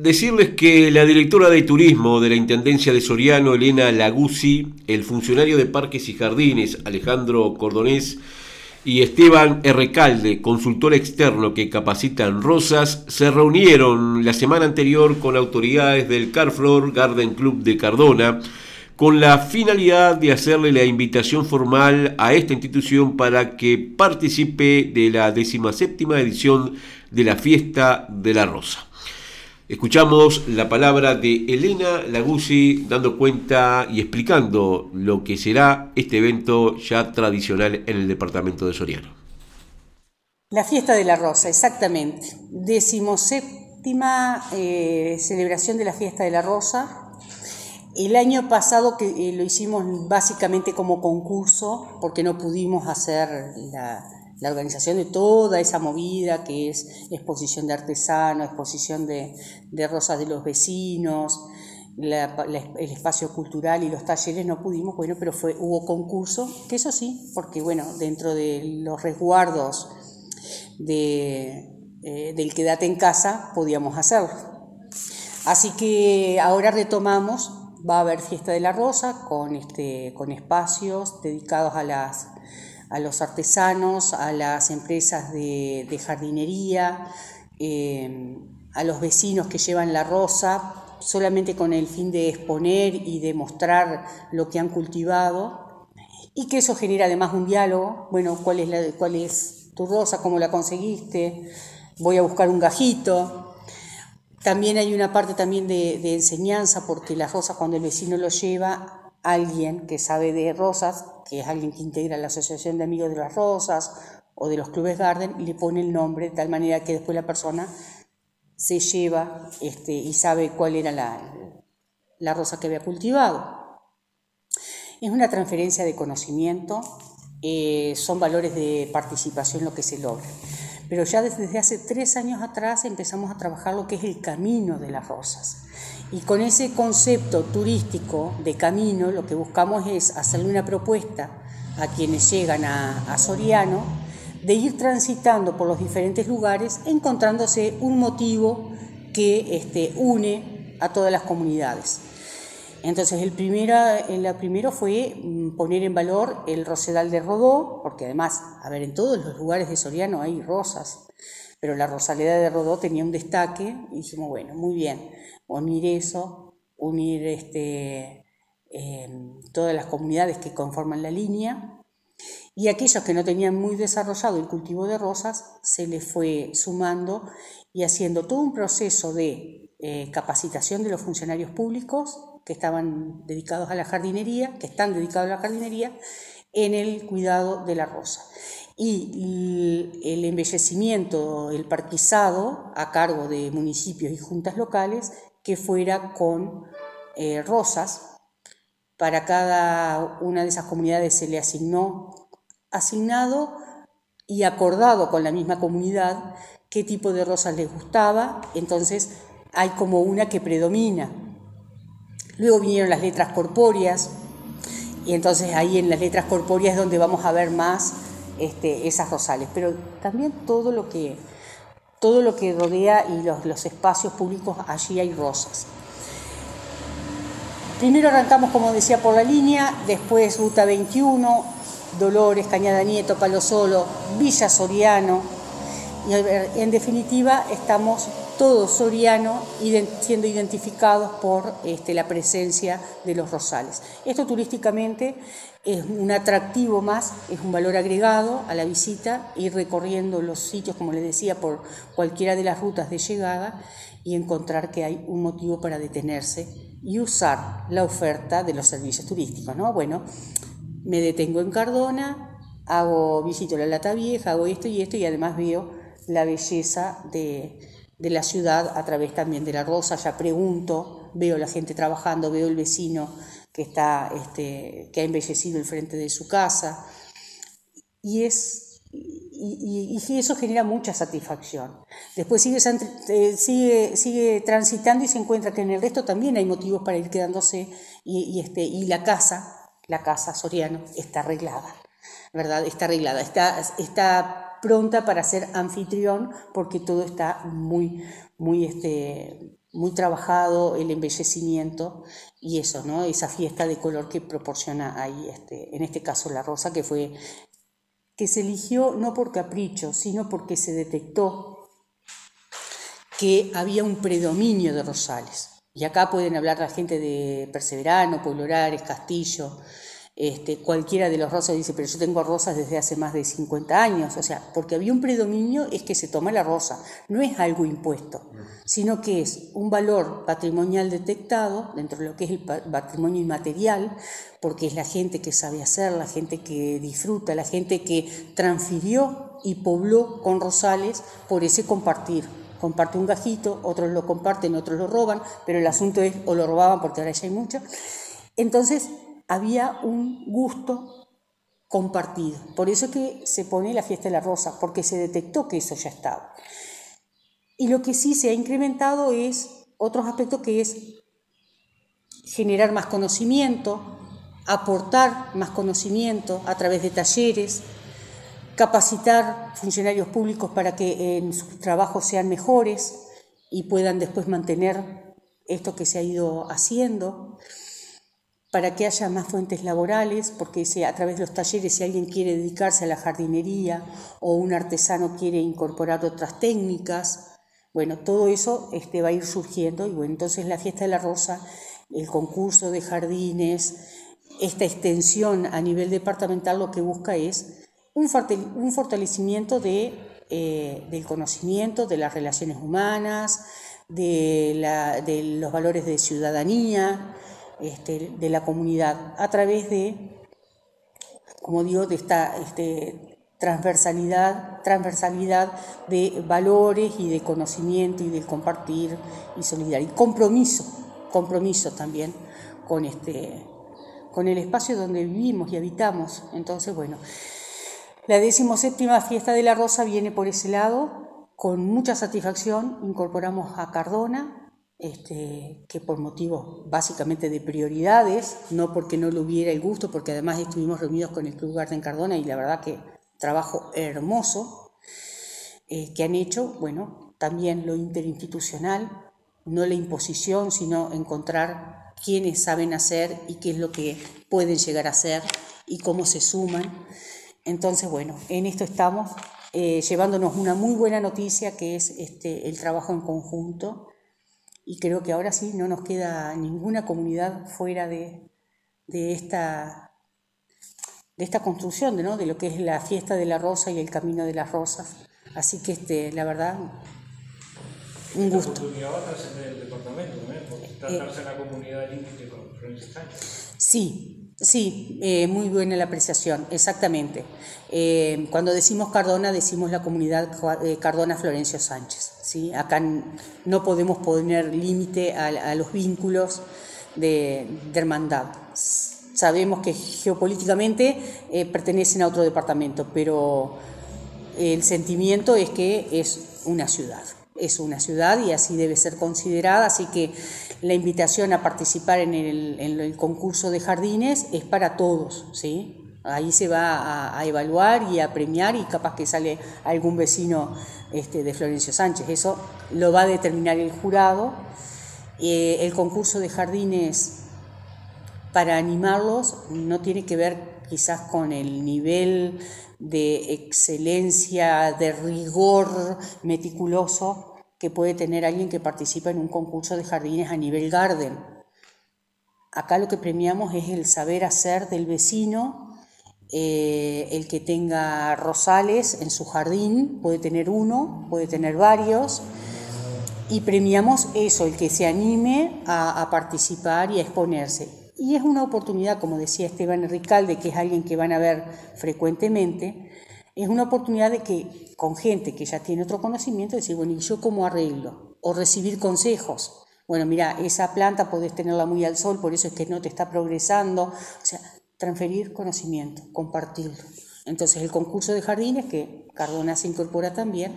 Decirles que la directora de turismo de la Intendencia de Soriano, Elena Laguzzi, el funcionario de Parques y Jardines, Alejandro Cordonés, y Esteban Errecalde, consultor externo que capacita en Rosas, se reunieron la semana anterior con autoridades del Carflor Garden Club de Cardona con la finalidad de hacerle la invitación formal a esta institución para que participe de la séptima edición de la Fiesta de la Rosa. Escuchamos la palabra de Elena Laguzzi dando cuenta y explicando lo que será este evento ya tradicional en el departamento de Soriano. La fiesta de la rosa, exactamente. Decimoséptima eh, celebración de la fiesta de la rosa. El año pasado que eh, lo hicimos básicamente como concurso porque no pudimos hacer la, la organización de toda esa movida que es exposición de artesanos, exposición de, rosas de los vecinos, el espacio cultural y los talleres no pudimos, bueno, pero fue, hubo concurso, que eso sí, porque bueno, dentro de los resguardos de, eh, del quédate en casa podíamos hacerlo. Así que ahora retomamos, va a haber fiesta de la rosa con, este, con espacios dedicados a las a los artesanos, a las empresas de, jardinería, eh, a los vecinos que llevan la rosa, solamente con el fin de exponer y de mostrar lo que han cultivado, y que eso genera además un diálogo, bueno, ¿cuál es, la, cuál es tu rosa? ¿Cómo la conseguiste? Voy a buscar un gajito. También hay una parte también de, de enseñanza, porque la rosa cuando el vecino lo lleva, alguien que sabe de rosas que es alguien que integra la Asociación de Amigos de las Rosas o de los clubes Garden, le pone el nombre de tal manera que después la persona se lleva este, y sabe cuál era la, la rosa que había cultivado. Es una transferencia de conocimiento, eh, son valores de participación lo que se logra. Pero ya desde hace tres años atrás empezamos a trabajar lo que es el camino de las rosas. Y con ese concepto turístico de camino, lo que buscamos es hacerle una propuesta a quienes llegan a, Soriano de ir transitando por los diferentes lugares, encontrándose un motivo que este, une a todas las comunidades. Entonces, el primero, fue mm, poner en valor el rosedal de Rodó, porque además, a ver, en todos los lugares de Soriano hay rosas, pero la rosaleda de Rodó tenía un destaque y dijimos, bueno, muy bien, unir eso, unir este, em, todas las comunidades que conforman la línea y aquellos que no tenían muy desarrollado el cultivo de rosas se les fue sumando y haciendo todo un proceso de eh, capacitación de los funcionarios públicos que estaban dedicados a la jardinería, que están dedicados a la jardinería, en el cuidado de la rosa. Y el embellecimiento, el parquizado a cargo de municipios y juntas locales que fuera con eh, rosas. Para cada una de esas comunidades se le asignó, asignado y acordado con la misma comunidad qué tipo de rosas les gustaba. Entonces hay como una que predomina. Luego vinieron las letras corpóreas y entonces ahí en las letras corpóreas es donde vamos a ver más este, esas rosales. Pero también todo lo que todo lo que rodea y los, espacios públicos, allí hay rosas. Primero arrancamos, como decía, por la línea, después Ruta 21, Dolores, Cañada Nieto, Palo Solo, Villa Soriano, y en definitiva estamos todos Soriano siendo identificados por este, la presencia de los rosales. Esto turísticamente es un atractivo más, es un valor agregado a la visita, ir recorriendo los sitios, como les decía, por cualquiera de las rutas de llegada y encontrar que hay un motivo para detenerse y usar la oferta de los servicios turísticos. ¿no? Bueno, me detengo en Cardona, hago visito la Lata Vieja, hago esto y esto y además veo la belleza de, de la ciudad a través también de la rosa, ya pregunto, veo la gente trabajando, veo el vecino que, está, este, que ha embellecido el frente de su casa. Y, es, y, eso genera mucha satisfacción. Después sigue, eh, sigue, sigue transitando y se encuentra que en el resto también hay motivos para ir quedándose y, este, y la casa, la casa Soriano, está arreglada. ¿verdad? Está arreglada, está, está pronta para ser anfitrión porque todo está muy, muy este, muy trabajado el embellecimiento y eso, ¿no? Esa fiesta de color que proporciona ahí, este, en este caso la rosa, que fue que se eligió no por capricho, sino porque se detectó que había un predominio de rosales. Y acá pueden hablar la gente de Perseverano, Pueblo Castillo, este, cualquiera de los rosas dice, pero yo tengo rosas desde hace más de 50 años, o sea, porque había un predominio es que se toma la rosa, no es algo impuesto, sino que es un valor patrimonial detectado dentro de lo que es el patrimonio inmaterial, porque es la gente que sabe hacer, la gente que disfruta, la gente que transfirió y pobló con rosales por ese compartir. Comparte un gajito, otros lo comparten, otros lo roban, pero el asunto es o lo robaban porque ahora ya hay mucho. Entonces, había un gusto compartido. Por eso es que se pone la fiesta de la rosa, porque se detectó que eso ya estaba. Y lo que sí se ha incrementado es otros aspectos que es generar más conocimiento, aportar más conocimiento a través de talleres, capacitar funcionarios públicos para que en sus trabajos sean mejores y puedan después mantener esto que se ha ido haciendo para que haya más fuentes laborales, porque si a través de los talleres, si alguien quiere dedicarse a la jardinería o un artesano quiere incorporar otras técnicas, bueno, todo eso este, va a ir surgiendo y bueno, entonces la fiesta de la rosa, el concurso de jardines, esta extensión a nivel departamental lo que busca es un, fortalecimiento de, eh, del conocimiento, de las relaciones humanas, de, la, de los valores de ciudadanía, este, de la comunidad a través de, como digo, de esta este, transversalidad, transversalidad de valores y de conocimiento y de compartir y solidaridad. Y compromiso, compromiso también con, este, con el espacio donde vivimos y habitamos. Entonces, bueno, la decimoséptima fiesta de la Rosa viene por ese lado. Con mucha satisfacción incorporamos a Cardona, este, que por motivos básicamente de prioridades, no porque no le hubiera el gusto, porque además estuvimos reunidos con el Club Garden Cardona y la verdad que trabajo hermoso eh, que han hecho, bueno, también lo interinstitucional, no la imposición, sino encontrar quiénes saben hacer y qué es lo que pueden llegar a hacer y cómo se suman. Entonces, bueno, en esto estamos eh, llevándonos una muy buena noticia que es este, el trabajo en conjunto y creo que ahora sí no nos queda ninguna comunidad fuera de, esta, de esta construcción, de, ¿no? de lo que es la fiesta de la rosa y el camino de las rosas. Así que este, la verdad, un gusto. oportunidad va a el departamento también, tratarse en la comunidad límite con Florencia Sánchez. Sí, sí, eh, muy buena la apreciación, exactamente. Eh, cuando decimos Cardona, decimos la comunidad eh, Cardona Florencio Sánchez. Acá no podemos poner límite a, los vínculos de, hermandad. Sabemos que geopolíticamente eh, pertenecen a otro departamento, pero el sentimiento es que es una ciudad. Es una ciudad y así debe ser considerada, así que la invitación a participar en el, en el concurso de jardines es para todos, ¿sí? Ahí se va a, evaluar y a premiar y capaz que sale algún vecino este, de Florencio Sánchez. Eso lo va a determinar el jurado. Eh, el concurso de jardines para animarlos no tiene que ver quizás con el nivel de excelencia, de rigor meticuloso que puede tener alguien que participa en un concurso de jardines a nivel garden. Acá lo que premiamos es el saber hacer del vecino eh, el que tenga rosales en su jardín, puede tener uno, puede tener varios, y premiamos eso, el que se anime a, participar y a exponerse. Y es una oportunidad, como decía Esteban Ricalde, que es alguien que van a ver frecuentemente, es una oportunidad de que con gente que ya tiene otro conocimiento, decir, bueno, ¿y yo cómo arreglo? O recibir consejos. Bueno, mira, esa planta podés tenerla muy al sol, por eso es que no te está progresando. O sea, transferir conocimiento, compartirlo. Entonces el concurso de jardines, que Cardona se incorpora también,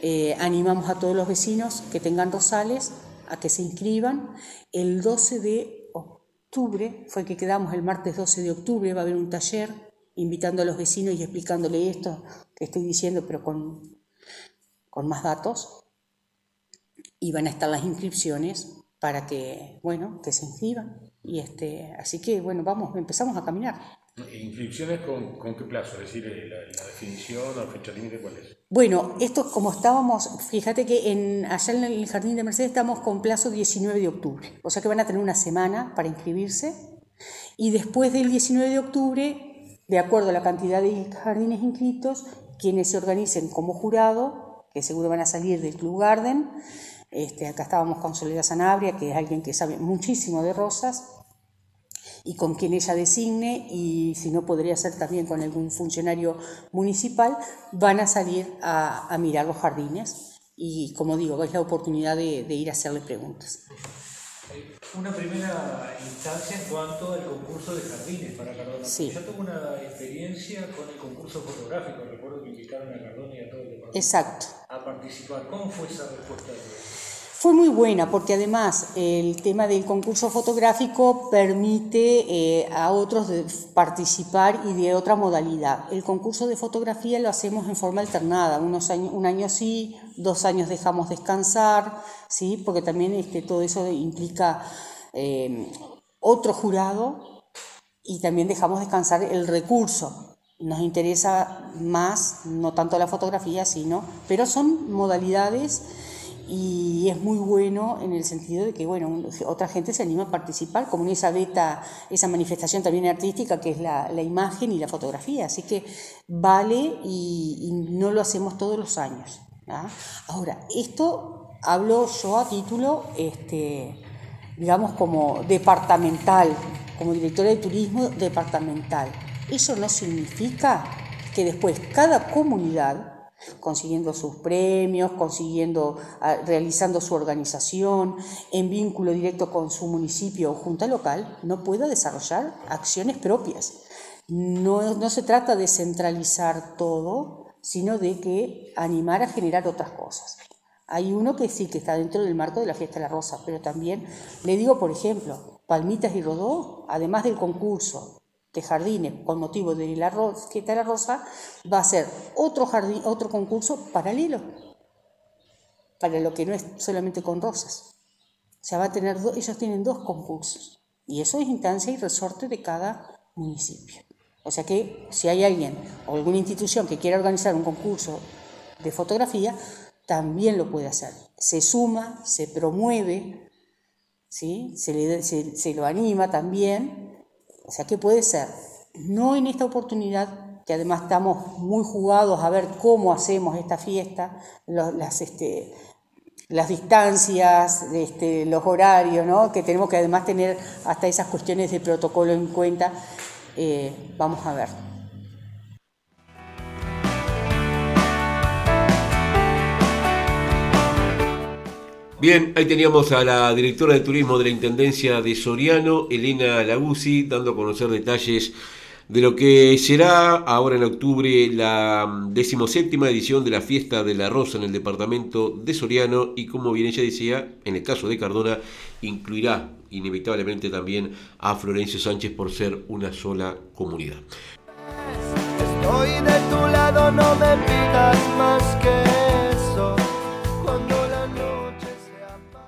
eh, animamos a todos los vecinos que tengan rosales a que se inscriban. El 12 de octubre, fue que quedamos el martes 12 de octubre, va a haber un taller invitando a los vecinos y explicándole esto que estoy diciendo, pero con, con más datos. y van a estar las inscripciones para que, bueno, que se inscriban. Y este, así que, bueno, vamos, empezamos a caminar. ¿Inscripciones con, con qué plazo? Es decir, eh, la, la definición o fecha límite, ¿cuál es? Bueno, esto como estábamos, fíjate que en, allá en el Jardín de Mercedes estamos con plazo 19 de octubre, o sea que van a tener una semana para inscribirse y después del 19 de octubre, de acuerdo a la cantidad de jardines inscritos, quienes se organicen como jurado, que seguro van a salir del Club Garden, este, acá estábamos con Soledad Sanabria, que es alguien que sabe muchísimo de rosas, y con quien ella designe, y si no podría ser también con algún funcionario municipal, van a salir a, mirar los jardines. Y como digo, es la oportunidad de, ir a hacerle preguntas. Una primera instancia en cuanto al concurso de jardines para Cardona. Sí. Yo tengo una experiencia con el concurso fotográfico. Recuerdo que invitaron a Cardona y a todo el departamento Exacto. a participar. ¿Cómo fue esa respuesta de fue muy buena porque además el tema del concurso fotográfico permite eh, a otros participar y de otra modalidad. El concurso de fotografía lo hacemos en forma alternada, unos años, un año sí, dos años dejamos descansar, ¿sí? porque también este, todo eso implica eh, otro jurado y también dejamos descansar el recurso. Nos interesa más, no tanto la fotografía, sino, pero son modalidades y es muy bueno en el sentido de que bueno otra gente se anima a participar como en esa beta esa manifestación también artística que es la, la imagen y la fotografía. Así que vale y, no lo hacemos todos los años ahora esto hablo yo a título este digamos como departamental como directora de turismo departamental. Eso no significa que después cada comunidad consiguiendo sus premios, consiguiendo, ah, realizando su organización, en vínculo directo con su municipio o junta local, no pueda desarrollar acciones propias. No, no se trata de centralizar todo, sino de que animar a generar otras cosas. Hay uno que sí, que está dentro del marco de la fiesta de la rosa, pero también le digo, por ejemplo, Palmitas y Rodó, además del concurso de jardines con motivo de la fiesta de la rosa, va a ser otro, jardín, otro concurso paralelo, para lo que no es solamente con rosas. O va a tener ellos tienen dos concursos, y eso es instancia y resorte de cada municipio. O sea que si hay alguien o alguna institución que quiera organizar un concurso de fotografía, también lo puede hacer. Se suma, se promueve, ¿sí? se, le, se lo anima también o sea, ¿qué puede ser? No en esta oportunidad, que además estamos muy jugados a ver cómo hacemos esta fiesta, las, este, las distancias, este, los horarios, ¿no? que tenemos que además tener hasta esas cuestiones de protocolo en cuenta. Eh, vamos a ver. Bien, ahí teníamos a la directora de turismo de la Intendencia de Soriano, Elena Laguzzi, dando a conocer detalles de lo que será ahora en octubre la decimoséptima edición de la Fiesta de la Rosa en el departamento de Soriano y como bien ella decía, en el caso de Cardona, incluirá inevitablemente también a Florencio Sánchez por ser una sola comunidad. Estoy de tu lado, no me pidas más que